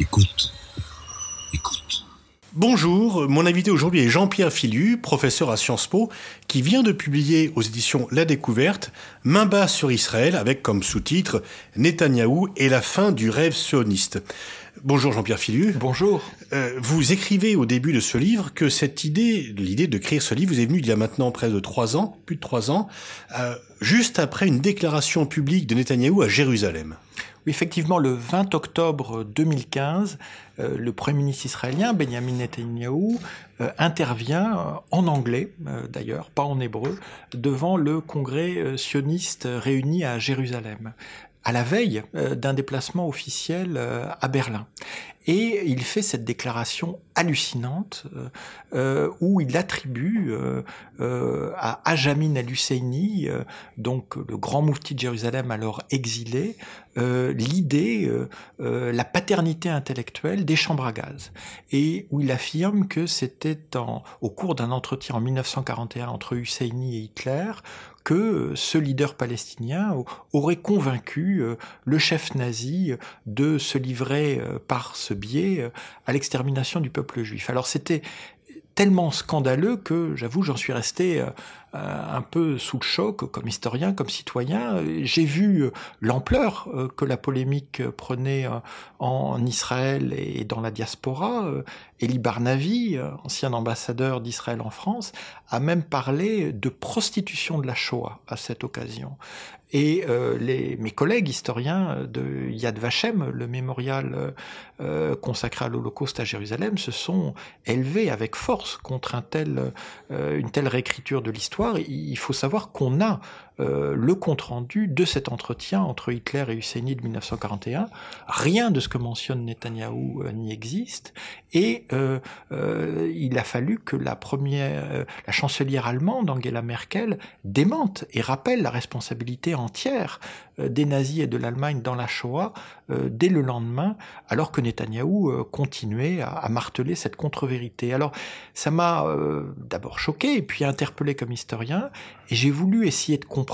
Écoute. Écoute. Bonjour, mon invité aujourd'hui est Jean-Pierre Filu, professeur à Sciences Po, qui vient de publier aux éditions La Découverte Main basse sur Israël avec comme sous-titre Netanyahou et la fin du rêve sioniste. Bonjour Jean-Pierre Filu. Bonjour. Euh, vous écrivez au début de ce livre que cette idée, l'idée de créer ce livre, vous est venue il y a maintenant près de trois ans, plus de trois ans, euh, juste après une déclaration publique de Netanyahou à Jérusalem. Effectivement, le 20 octobre 2015, euh, le Premier ministre israélien, Benjamin Netanyahou, euh, intervient euh, en anglais, d'ailleurs, pas en hébreu, devant le congrès sioniste réuni à Jérusalem à la veille d'un déplacement officiel à Berlin. Et il fait cette déclaration hallucinante où il attribue à Ajamin al-Husseini, donc le grand moufti de Jérusalem alors exilé, euh, l'idée, euh, euh, la paternité intellectuelle des chambres à gaz, et où il affirme que c'était au cours d'un entretien en 1941 entre Husseini et Hitler que ce leader palestinien aurait convaincu le chef nazi de se livrer par ce biais à l'extermination du peuple juif. Alors c'était tellement scandaleux que, j'avoue, j'en suis resté euh, un peu sous le choc comme historien, comme citoyen. J'ai vu euh, l'ampleur euh, que la polémique prenait en Israël et dans la diaspora. Eli Barnavi, ancien ambassadeur d'Israël en France, a même parlé de prostitution de la Shoah à cette occasion. Et mes collègues historiens de Yad Vashem, le mémorial consacré à l'Holocauste à Jérusalem, se sont élevés avec force contre tel, une telle réécriture de l'histoire il faut savoir qu'on a euh, le compte-rendu de cet entretien entre Hitler et Husseini de 1941. Rien de ce que mentionne Netanyahou euh, n'y existe. Et euh, il a fallu que la première, la chancelière allemande, Angela Merkel, démente et rappelle la responsabilité entière des nazis et de l'Allemagne dans la Shoah dès le lendemain, alors que Netanyahou continuait à, marteler cette contre-vérité. Alors, ça m'a d'abord choqué et puis interpellé comme historien, et j'ai voulu essayer de comprendre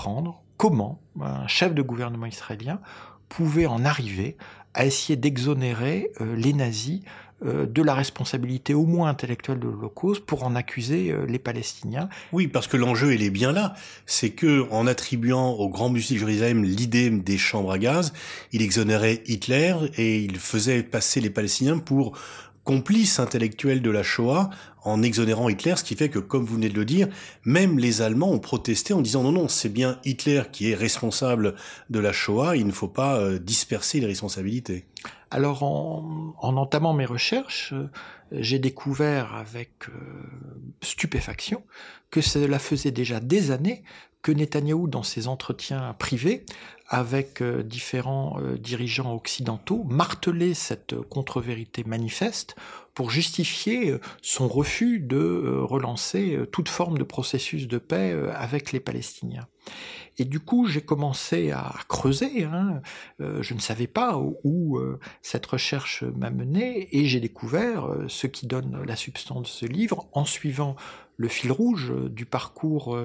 comment un chef de gouvernement israélien pouvait en arriver à essayer d'exonérer euh, les nazis euh, de la responsabilité au moins intellectuelle de l'Holocauste pour en accuser euh, les Palestiniens. Oui, parce que l'enjeu il est bien là, c'est que en attribuant au Grand Musée de Jérusalem l'idée des chambres à gaz, il exonérait Hitler et il faisait passer les Palestiniens pour complices intellectuels de la Shoah en exonérant Hitler, ce qui fait que, comme vous venez de le dire, même les Allemands ont protesté en disant non, non, c'est bien Hitler qui est responsable de la Shoah, il ne faut pas euh, disperser les responsabilités. Alors, en, entamant mes recherches, euh, j'ai découvert avec euh, stupéfaction que cela faisait déjà des années que Netanyahou, dans ses entretiens privés avec différents dirigeants occidentaux, martelait cette contre-vérité manifeste pour justifier euh, son refus de euh, relancer euh, toute forme de processus de paix avec les Palestiniens. Et du coup, j'ai commencé à creuser. Hein. je ne savais pas où, cette recherche m'a mené, et j'ai découvert ce qui donne la substance de ce livre en suivant le fil rouge du parcours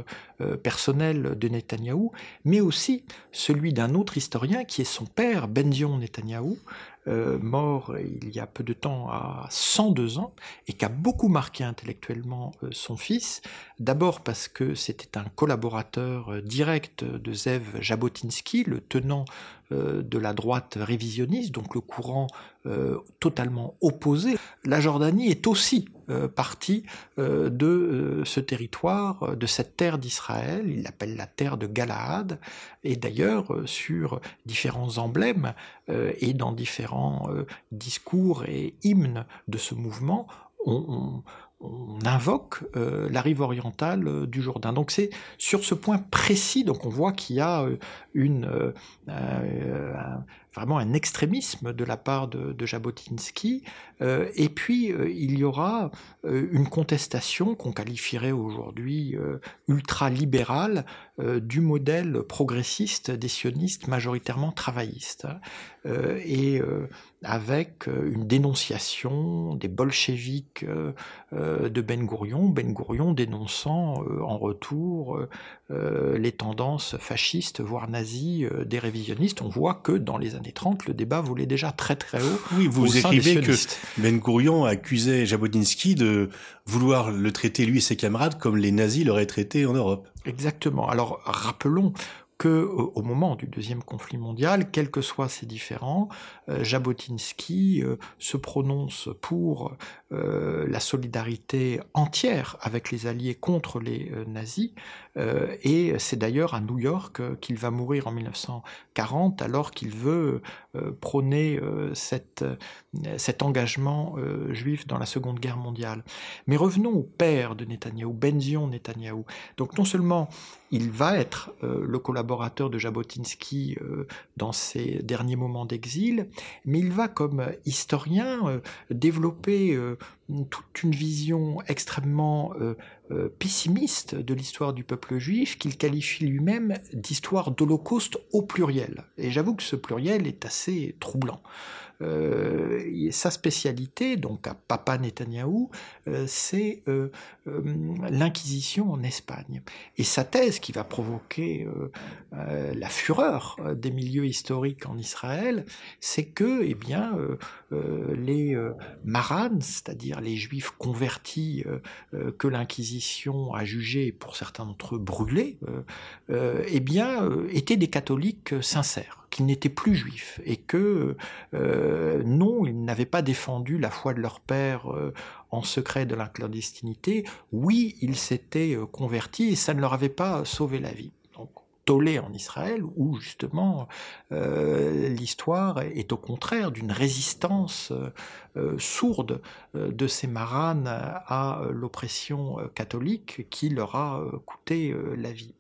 personnel de Netanyahou, mais aussi celui d'un autre historien qui est son père, Benzion Netanyahou, euh, mort il y a peu de temps à 102 ans et qui a beaucoup marqué intellectuellement euh, son fils. D'abord parce que c'était un collaborateur euh, direct de Zev Jabotinsky, le tenant de la droite révisionniste, donc le courant totalement opposé. La Jordanie est aussi partie de ce territoire, de cette terre d'Israël. Il l'appelle la terre de Galaad. Et d'ailleurs, sur différents emblèmes et dans différents euh, discours et hymnes de ce mouvement, on, invoque euh, la rive orientale euh, du Jourdain. Donc c'est sur ce point précis, donc on voit qu'il y a une, vraiment un extrémisme de la part de, de Jabotinsky, et puis il y aura une contestation qu'on qualifierait aujourd'hui ultra-libérale du modèle progressiste des sionistes majoritairement travaillistes. Euh, et euh, avec euh, une dénonciation des bolcheviks de Ben Gourion, Ben Gourion dénonçant en retour les tendances fascistes, voire nazies des révisionnistes. On voit que dans les années années 30, le débat volait déjà très très haut. Oui, vous écrivez que Ben Gurion accusait Jabotinsky de vouloir le traiter, lui et ses camarades, comme les nazis l'auraient traité en Europe. Exactement. Alors rappelons que au moment du deuxième conflit mondial, quels que soient ces différends, euh, Jabotinsky euh, se prononce pour euh, la solidarité entière avec les Alliés contre les nazis, et c'est d'ailleurs à New York qu'il va mourir en 1940, alors qu'il veut prôner cet engagement juif dans la Seconde Guerre mondiale. Mais revenons au père de Netanyahou, Benzion Netanyahou. Donc non seulement il va être le collaborateur de Jabotinsky dans ses derniers moments d'exil, mais il va comme historien euh, développer euh, toute une vision extrêmement euh, pessimiste de l'histoire du peuple juif qu'il qualifie lui-même d'histoire d'Holocauste au pluriel. Et j'avoue que ce pluriel est assez troublant. Euh, sa spécialité, donc à Papa Netanyahou, euh, c'est euh, l'inquisition en Espagne. Et sa thèse qui va provoquer la fureur des milieux historiques en Israël, c'est que, eh bien, les marans, c'est-à-dire les juifs convertis que l'inquisition a jugés, pour certains d'entre eux brûlés, eh bien, étaient des catholiques sincères qu'ils n'étaient plus juifs et que euh, non, ils n'avaient pas défendu la foi de leur père euh, en secret de la clandestinité. Oui, ils s'étaient euh, convertis et ça ne leur avait pas sauvé la vie. En Israël, où justement l'histoire est au contraire d'une résistance euh, sourde euh, de ces maranes à l'oppression euh, catholique qui leur a coûté la vie.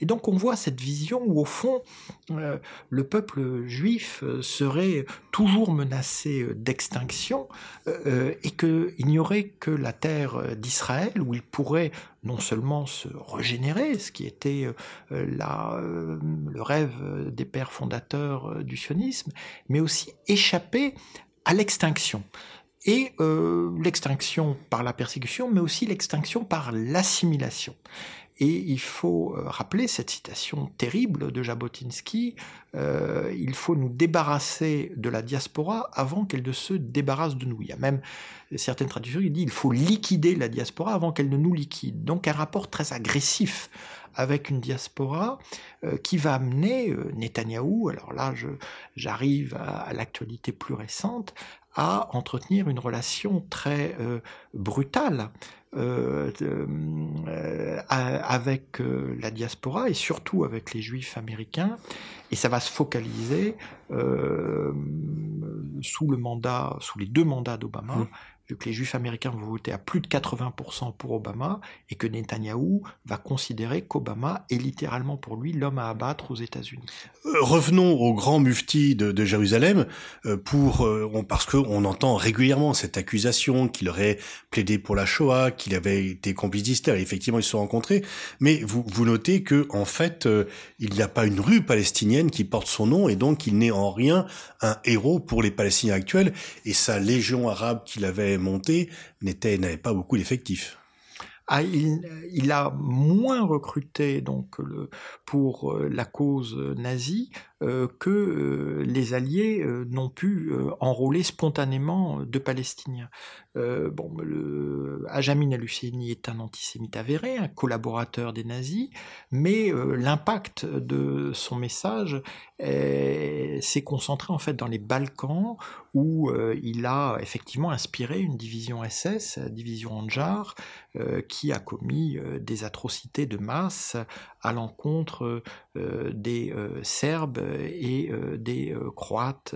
Et donc on voit cette vision où au fond le peuple juif serait toujours menacé d'extinction et qu'il n'y aurait que la terre d'Israël où il pourrait non seulement se régénérer, ce qui était la, le rêve des pères fondateurs du sionisme, mais aussi échapper à l'extinction. Et euh, l'extinction par la persécution, mais aussi l'extinction par l'assimilation. Et il faut euh, rappeler cette citation terrible de Jabotinsky, euh, il faut nous débarrasser de la diaspora avant qu'elle ne se débarrasse de nous. Il y a même certaines traductions qui disent il faut liquider la diaspora avant qu'elle ne nous liquide. Donc un rapport très agressif avec une diaspora euh, qui va amener euh, Netanyahou, alors là j'arrive à, l'actualité plus récente, à entretenir une relation très euh, brutale avec la diaspora et surtout avec les juifs américains. Et ça va se focaliser sous le mandat, sous les deux mandats d'Obama, mmh vu que les juifs américains vont voter à plus de 80% pour Obama, et que Netanyahou va considérer qu'Obama est littéralement pour lui l'homme à abattre aux États-Unis. Euh, revenons au grand mufti de, Jérusalem, euh, pour, euh, parce qu'on entend régulièrement cette accusation qu'il aurait plaidé pour la Shoah, qu'il avait été complice d'Hitler, effectivement ils se sont rencontrés, mais vous, vous notez que en fait, il n'y a pas une rue palestinienne qui porte son nom, et donc il n'est en rien un héros pour les Palestiniens actuels, et sa légion arabe qu'il avait monté n'était n'avait pas beaucoup d'effectifs. Ah, il, a moins recruté donc pour euh, la cause nazie que euh, les Alliés n'ont pu enrôler spontanément de Palestiniens. bon, le, Ajamin al-Husseini est un antisémite avéré, un collaborateur des nazis, mais l'impact de son message s'est concentré en fait dans les Balkans où il a effectivement inspiré une division SS, division Anjar, qui a commis des atrocités de masse à l'encontre des Serbes et des Croates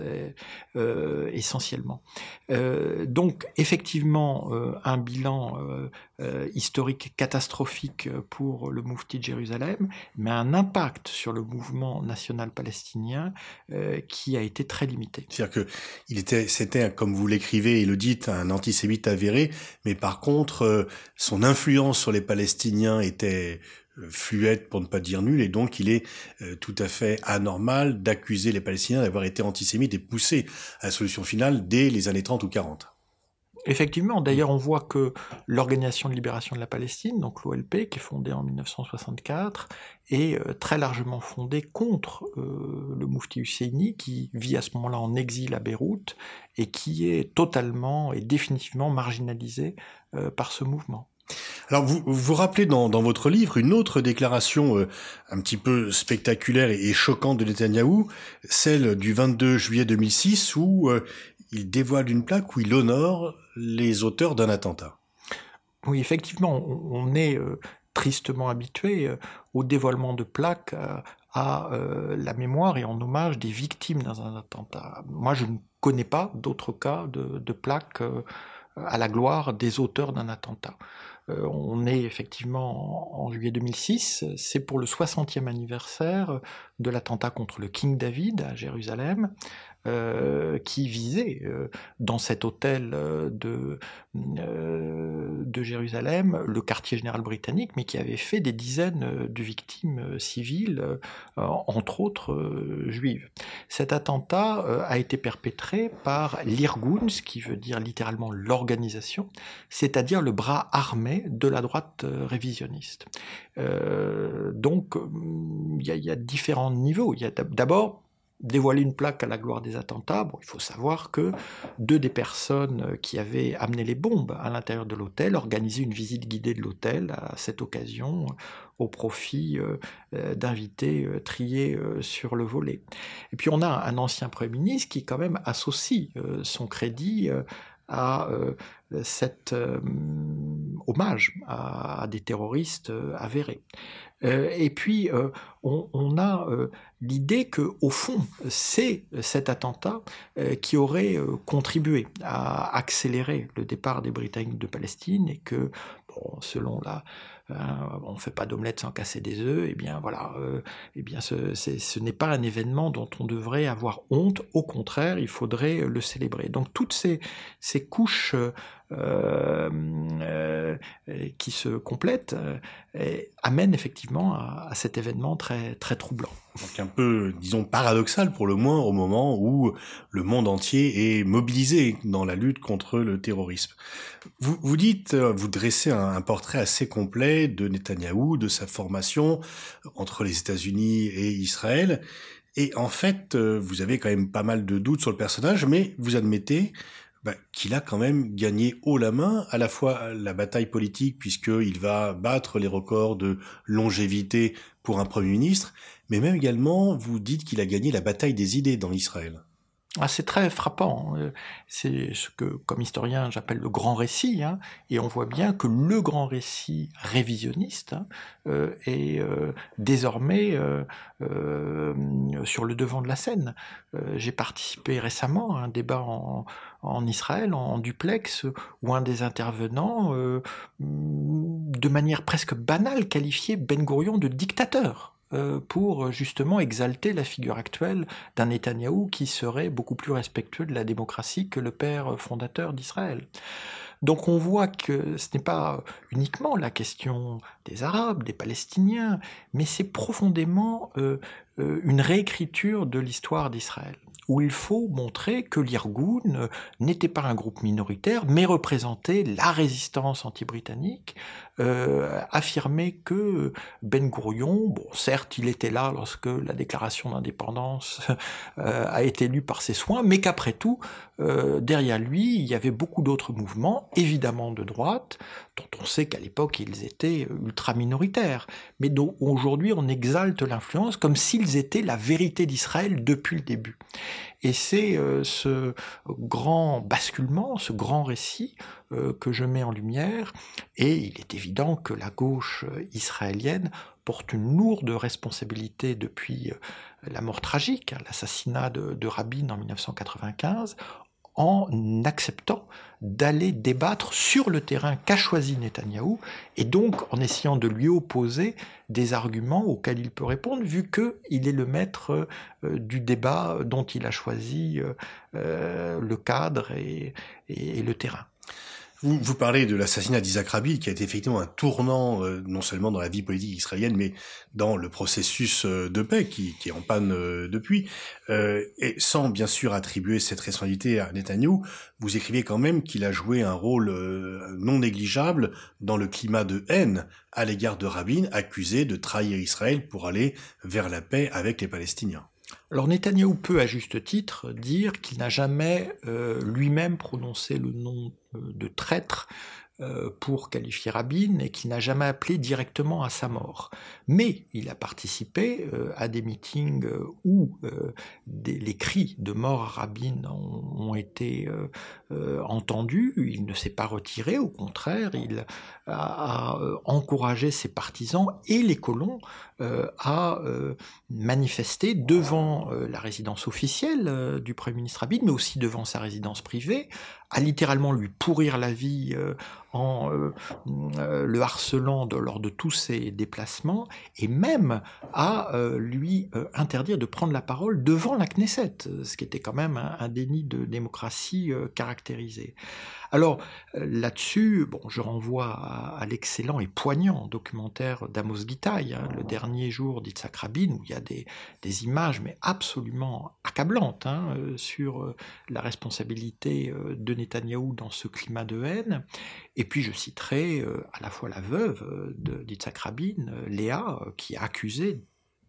essentiellement. donc effectivement un bilan historique catastrophique pour le Moufti de Jérusalem, mais un impact sur le mouvement national palestinien qui a été très limité. C'est-à-dire que était, c'était comme vous l'écrivez et le dites, un antisémite avéré, mais par contre son influence sur les Palestiniens était euh, fluette pour ne pas dire nulle, et donc il est euh, tout à fait anormal d'accuser les Palestiniens d'avoir été antisémites et poussés à la solution finale dès les années 30 ou 40. Effectivement, d'ailleurs, on voit que l'Organisation de libération de la Palestine, donc l'OLP, qui est fondée en 1964, est euh, très largement fondée contre euh, le Moufti Husseini, qui vit à ce moment-là en exil à Beyrouth et qui est totalement et définitivement marginalisé euh, par ce mouvement. Alors vous vous rappelez dans, votre livre une autre déclaration euh, un petit peu spectaculaire et, choquante de Netanyahou, celle du 22 juillet 2006 où euh, il dévoile une plaque où il honore les auteurs d'un attentat. Oui, effectivement, on, est euh, tristement habitué au dévoilement de plaques à la mémoire et en hommage des victimes dans un attentat. Moi, je ne connais pas d'autres cas de, de plaques à la gloire des auteurs d'un attentat. Euh, on est effectivement en, en juillet 2006, c'est pour le 60e anniversaire de l'attentat contre le King David à Jérusalem, euh, qui visait euh, dans cet hôtel euh, de, de Jérusalem le quartier général britannique, mais qui avait fait des dizaines de victimes civiles, entre autres juives. Cet attentat a été perpétré par l'Irgun, ce qui veut dire littéralement l'organisation, c'est-à-dire le bras armé de la droite révisionniste. donc il y, y, a différents niveaux. Il y a d'abord dévoiler une plaque à la gloire des attentats, bon, il faut savoir que deux des personnes qui avaient amené les bombes à l'intérieur de l'hôtel organisaient une visite guidée de l'hôtel à cette occasion au profit euh, d'invités euh, triés euh, sur le volet. Et puis on a un ancien Premier ministre qui quand même associe euh, son crédit à euh, cet euh, hommage à, des terroristes avérés. Euh, et puis, on, on, a l'idée que, au fond, c'est cet attentat qui aurait contribué à accélérer le départ des Britanniques de Palestine et que, bon, selon la, on ne fait pas d'omelette sans casser des œufs, et eh bien voilà, euh, et eh bien ce, n'est pas un événement dont on devrait avoir honte, au contraire, il faudrait le célébrer. Donc toutes ces, couches euh, euh, qui se complètent euh, amènent effectivement à, à, cet événement très, très troublant. Donc un peu, disons, paradoxal pour le moins au moment où le monde entier est mobilisé dans la lutte contre le terrorisme. Vous, vous dites, vous dressez un, un portrait assez complet de Netanyahou, de sa formation entre les États-Unis et Israël. Et en fait, vous avez quand même pas mal de doutes sur le personnage, mais vous admettez bah, qu'il a quand même gagné haut la main, à la fois la bataille politique, puisqu'il va battre les records de longévité pour un Premier ministre, mais même également, vous dites qu'il a gagné la bataille des idées dans Israël. Ah, c'est très frappant. Euh, c'est ce que, comme historien, j'appelle le grand récit. Hein, et on voit bien que le grand récit révisionniste hein, euh, est euh, désormais sur le devant de la scène. J'ai participé récemment à un débat en, en Israël, en, en, duplex, où un des intervenants, de manière presque banale, qualifiait Ben Gurion de dictateur. Euh, pour justement exalter la figure actuelle d'un Netanyahou qui serait beaucoup plus respectueux de la démocratie que le père fondateur d'Israël. Donc on voit que ce n'est pas uniquement la question des Arabes, des Palestiniens, mais c'est profondément euh, euh une réécriture de l'histoire d'Israël où il faut montrer que l'Irgun n'était pas un groupe minoritaire, mais représentait la résistance anti-britannique, euh, affirmer que Ben Gurion, bon, certes, il était là lorsque la déclaration d'indépendance euh, a été lue par ses soins, mais qu'après tout, euh, derrière lui, il y avait beaucoup d'autres mouvements, évidemment de droite, dont on sait qu'à l'époque ils étaient ultra minoritaires, mais dont aujourd'hui on exalte l'influence comme s'ils étaient la vérité d'Israël depuis le début. Et c'est euh, ce grand basculement, ce grand récit que je mets en lumière, et il est évident que la gauche euh, israélienne porte une lourde responsabilité depuis euh, la mort tragique, l'assassinat de, Rabin en 1995, en acceptant d'aller débattre sur le terrain qu'a choisi Netanyahou, et donc en essayant de lui opposer des arguments auxquels il peut répondre, vu qu'il est le maître euh, du débat dont il a choisi euh, le cadre et le terrain. Vous, parlez de l'assassinat d'Isaac Rabin, qui a été effectivement un tournant, euh, non seulement dans la vie politique israélienne, mais dans le processus euh, de paix qui, est en panne euh, depuis. et sans bien sûr attribuer cette responsabilité à Netanyahu, vous écrivez quand même qu'il a joué un rôle non négligeable dans le climat de haine à l'égard de Rabin, accusé de trahir Israël pour aller vers la paix avec les Palestiniens. Alors Netanyahou peut à juste titre dire qu'il n'a jamais euh, lui-même prononcé le nom euh, de traître euh, pour qualifier Rabin et qu'il n'a jamais appelé directement à sa mort. Mais il a participé à des meetings où les cris de mort à Rabin ont, été entendus. Il ne s'est pas retiré, au contraire, il a, encouragé ses partisans et les colons à manifester devant la résidence officielle du Premier ministre Rabin, mais aussi devant sa résidence privée, à littéralement lui pourrir la vie euh, en euh, euh, le harcelant lors de tous ses déplacements, et même à lui interdire de prendre la parole devant la Knesset, ce qui était quand même un déni de démocratie Alors là-dessus, bon, je renvoie à, l'excellent et poignant documentaire d'Amos Gitaï, hein, le dernier jour d'Itzhak Rabin, où il y a des, images mais absolument accablantes hein, euh, sur euh, la responsabilité euh, de Netanyahou dans ce climat de haine. Et puis je citerai à la fois la veuve d'Itzhak Rabin, Léa, qui a accusé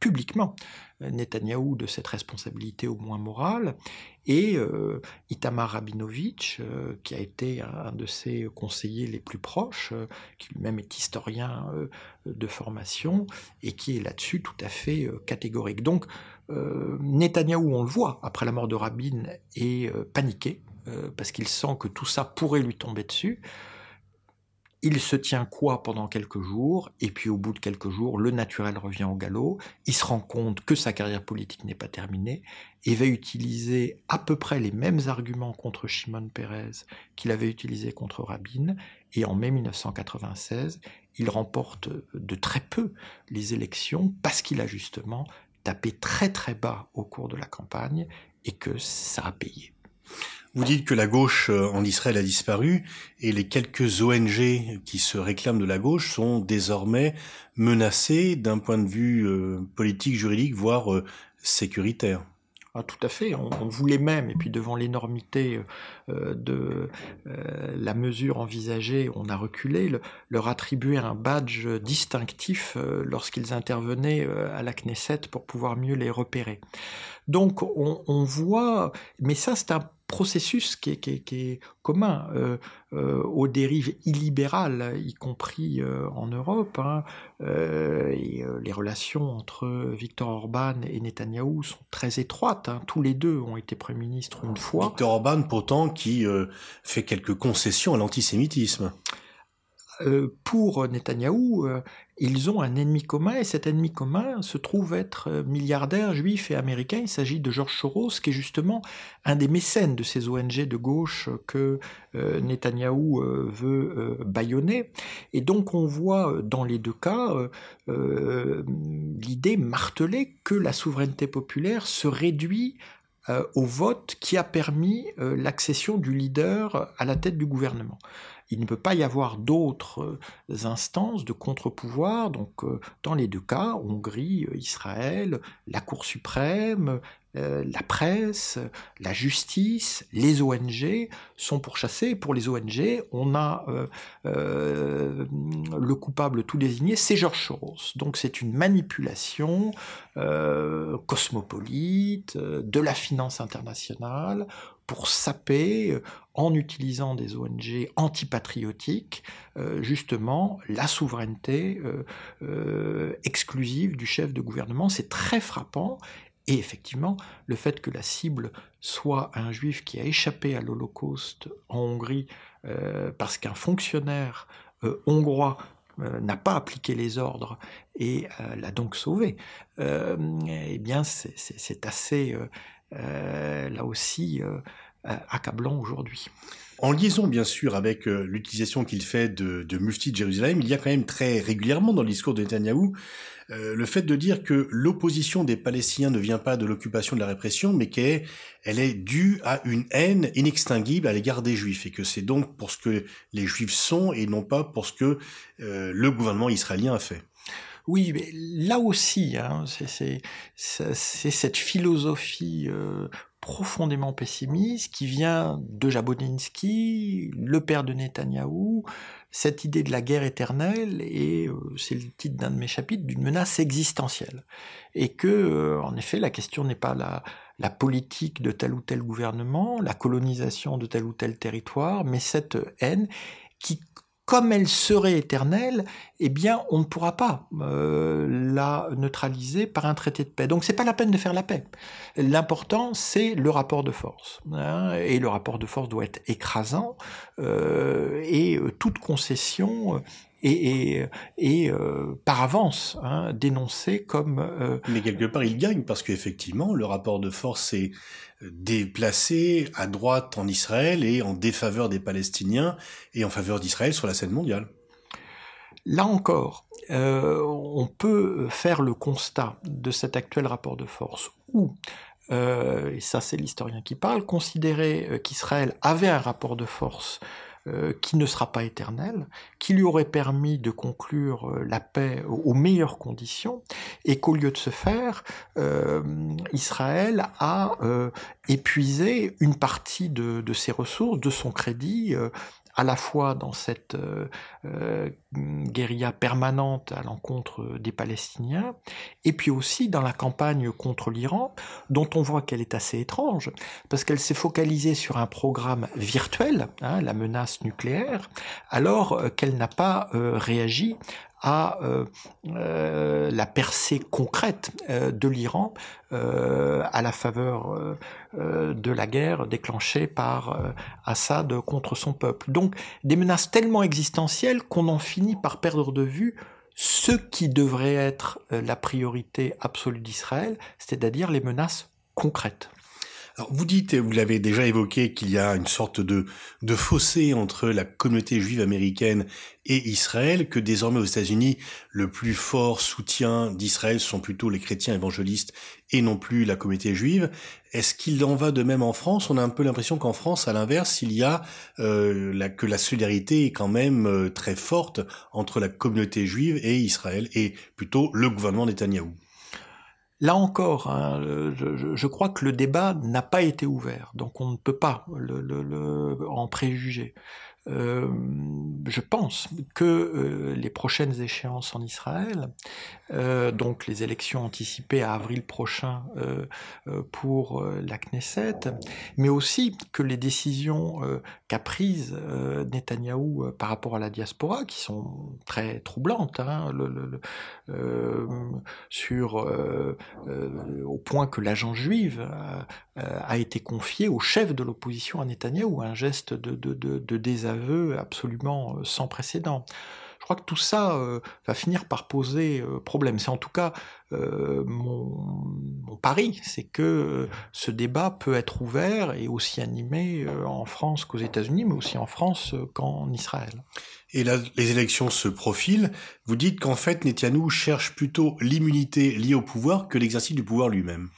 publiquement euh, Netanyahou de cette responsabilité au moins morale, et euh, Itamar Rabinovitch, euh, qui a été un, de ses conseillers les plus proches, qui lui-même est historien de formation, et qui est là-dessus tout à fait catégorique. Donc Netanyahou, on le voit, après la mort de Rabin, est paniqué, parce qu'il sent que tout ça pourrait lui tomber dessus. Il se tient quoi pendant quelques jours, et puis au bout de quelques jours, le naturel revient au galop, il se rend compte que sa carrière politique n'est pas terminée, et va utiliser à peu près les mêmes arguments contre Shimon Peres qu'il avait utilisés contre Rabin, et en mai 1996, il remporte de très peu les élections parce qu'il a justement tapé très très bas au cours de la campagne, et que ça a payé. Vous dites que la gauche euh, en Israël a disparu et les quelques ONG qui se réclament de la gauche sont désormais menacées d'un point de vue euh, politique, juridique, voire euh, sécuritaire. Ah, tout à fait, on, voulait même, et puis devant l'énormité de la mesure envisagée, on a reculé, leur attribuer un badge distinctif lorsqu'ils intervenaient à la Knesset pour pouvoir mieux les repérer. Donc on, on voit, mais ça c'est un processus qui est, commun euh, euh, aux dérives illibérales, y compris euh, en Europe. Hein. les relations entre Viktor Orban et Netanyahou sont très étroites. Hein. Tous les deux ont été Premier ministre une fois. Viktor Orban, pourtant, qui fait quelques concessions à l'antisémitisme. Pour Netanyahou, ils ont un ennemi commun et cet ennemi commun se trouve être euh, milliardaire juif et américain. Il s'agit de George Soros, qui est justement un des mécènes de ces ONG de gauche que euh, Netanyahou euh, veut bâillonner. Et donc on voit dans les deux cas l'idée martelée que la souveraineté populaire se réduit au vote qui a permis l'accession du leader à la tête du gouvernement il ne peut pas y avoir d'autres euh, instances de contre-pouvoir. Donc, euh, dans les deux cas, Hongrie, euh, Israël, la Cour suprême, la presse, la justice, les ONG sont pourchassés. Pour les ONG, on a le coupable tout désigné, c'est George Soros. Donc c'est une manipulation cosmopolite de la finance internationale pour saper, euh, en utilisant des ONG antipatriotiques, euh, justement la souveraineté euh, exclusive du chef de gouvernement. C'est très frappant. Et effectivement, le fait que la cible soit un juif qui a échappé à l'Holocauste en Hongrie parce qu'un fonctionnaire hongrois n'a pas appliqué les ordres et l'a donc sauvé, eh bien c'est assez euh, là aussi, euh, accablant aujourd'hui. En liaison, bien sûr, avec l'utilisation qu'il fait de, de Mufti de Jérusalem, il y a quand même très régulièrement dans le discours de Netanyahou le fait de dire que l'opposition des Palestiniens ne vient pas de l'occupation de la répression, mais qu'elle elle est due à une haine inextinguible à l'égard des Juifs, et que c'est donc pour ce que les Juifs sont et non pas pour ce que le gouvernement israélien a fait. Oui, mais là aussi, hein, c'est cette philosophie euh, profondément pessimiste qui vient de Jabotinsky, le père de Netanyahou, cette idée de la guerre éternelle, et euh, c'est le titre d'un de mes chapitres, d'une menace existentielle. Et que, euh, en effet, la question n'est pas la, la politique de tel ou tel gouvernement, la colonisation de tel ou tel territoire, mais cette haine qui comme elle serait éternelle, eh bien, on ne pourra pas euh, la neutraliser par un traité de paix. Donc, c'est pas la peine de faire la paix. L'important, c'est le rapport de force, hein, et le rapport de force doit être écrasant, euh, et euh, toute concession et, et, par avance hein, dénoncée comme. Mais quelque part, il gagne parce qu'effectivement, le rapport de force est déplacé à droite en Israël et en défaveur des Palestiniens et en faveur d'Israël sur la scène mondiale. Là encore, euh, on peut faire le constat de cet actuel rapport de force où, euh, et ça c'est l'historien qui parle, considérer euh, qu'Israël avait un rapport de force euh, qui ne sera pas éternel, qui lui aurait permis de conclure euh, la paix aux meilleures conditions, et qu'au lieu de se faire, euh, Israël a épuisé une partie de, de, ses ressources, de son crédit, à la fois dans cette euh, euh, guérilla permanente à l'encontre des Palestiniens, et puis aussi dans la campagne contre l'Iran, dont on voit qu'elle est assez étrange, parce qu'elle s'est focalisée sur un programme virtuel, hein, la menace nucléaire, alors euh, qu'elle n'a pas réagi à euh, euh, la percée concrète euh, de l'Iran à la faveur de la guerre déclenchée par Assad contre son peuple. Donc des menaces tellement existentielles qu'on en finit par perdre de vue ce qui devrait être la priorité absolue d'Israël, c'est-à-dire les menaces concrètes. Alors vous dites, et vous l'avez déjà évoqué, qu'il y a une sorte de, de fossé entre la communauté juive américaine et Israël, que désormais aux États-Unis, le plus fort soutien d'Israël sont plutôt les chrétiens évangélistes et non plus la communauté juive. Est-ce qu'il en va de même en France? On a un peu l'impression qu'en France, à l'inverse, il y a euh, que la solidarité est quand même euh, très forte entre la communauté juive et Israël, et plutôt le gouvernement Netanyahou. Là encore, hein, je, crois que le débat n'a pas été ouvert, donc on ne peut pas en préjuger. Euh, je pense que euh, les prochaines échéances en Israël, euh, donc les élections anticipées à avril prochain pour la Knesset, mais aussi que les décisions qu'a prises Netanyahou par rapport à la diaspora, qui sont très troublantes, hein, sur au point que l'agent juive a été confié au chef de l'opposition à Netanyahou, un geste de, de, de, de désaveu absolument euh, sans précédent. Je crois que tout ça euh, va finir par poser euh, problème. C'est en tout cas mon, mon, pari, c'est que ce débat peut être ouvert et aussi animé en France qu'aux États-Unis, mais aussi en France qu'en Israël. Et là, les élections se profilent. Vous dites qu'en fait, Netanyahou cherche plutôt l'immunité liée au pouvoir que l'exercice du pouvoir lui-même.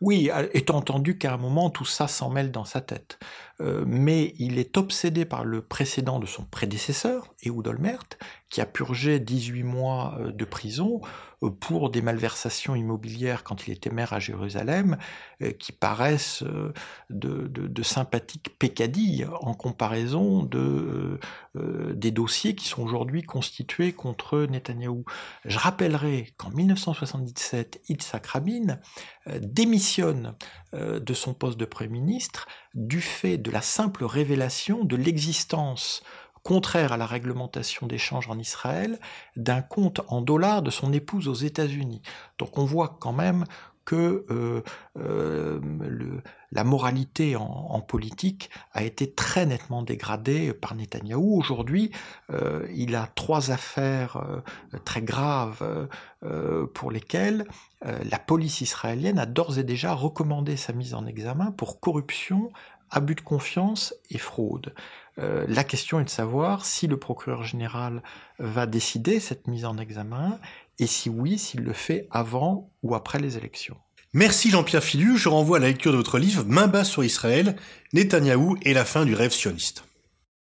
Oui, étant entendu qu'à un moment, tout ça s'en mêle dans sa tête. Euh, mais il est obsédé par le précédent de son prédécesseur, Ehud Olmert, qui a purgé 18 mois euh, de prison euh, pour des malversations immobilières quand il était maire à Jérusalem, qui paraissent de, sympathiques pécadilles en comparaison de, des dossiers qui sont aujourd'hui constitués contre Netanyahou. Je rappellerai qu'en 1977, Yitzhak Rabin démissionne de son poste de Premier ministre du fait de la simple révélation de l'existence contraire à la réglementation d'échange en Israël, d'un compte en dollars de son épouse aux États-Unis. Donc on voit quand même que euh, euh, la moralité en, politique a été très nettement dégradée par Netanyahou. Aujourd'hui, euh, il a trois affaires très graves pour lesquelles la police israélienne a d'ores et déjà recommandé sa mise en examen pour corruption abus de confiance et fraude. Euh, la question est de savoir si le procureur général va décider cette mise en examen et si oui, s'il le fait avant ou après les élections. Merci Jean-Pierre Filu, je renvoie à la lecture de votre livre Main basse sur Israël, Netanyahou et la fin du rêve sioniste.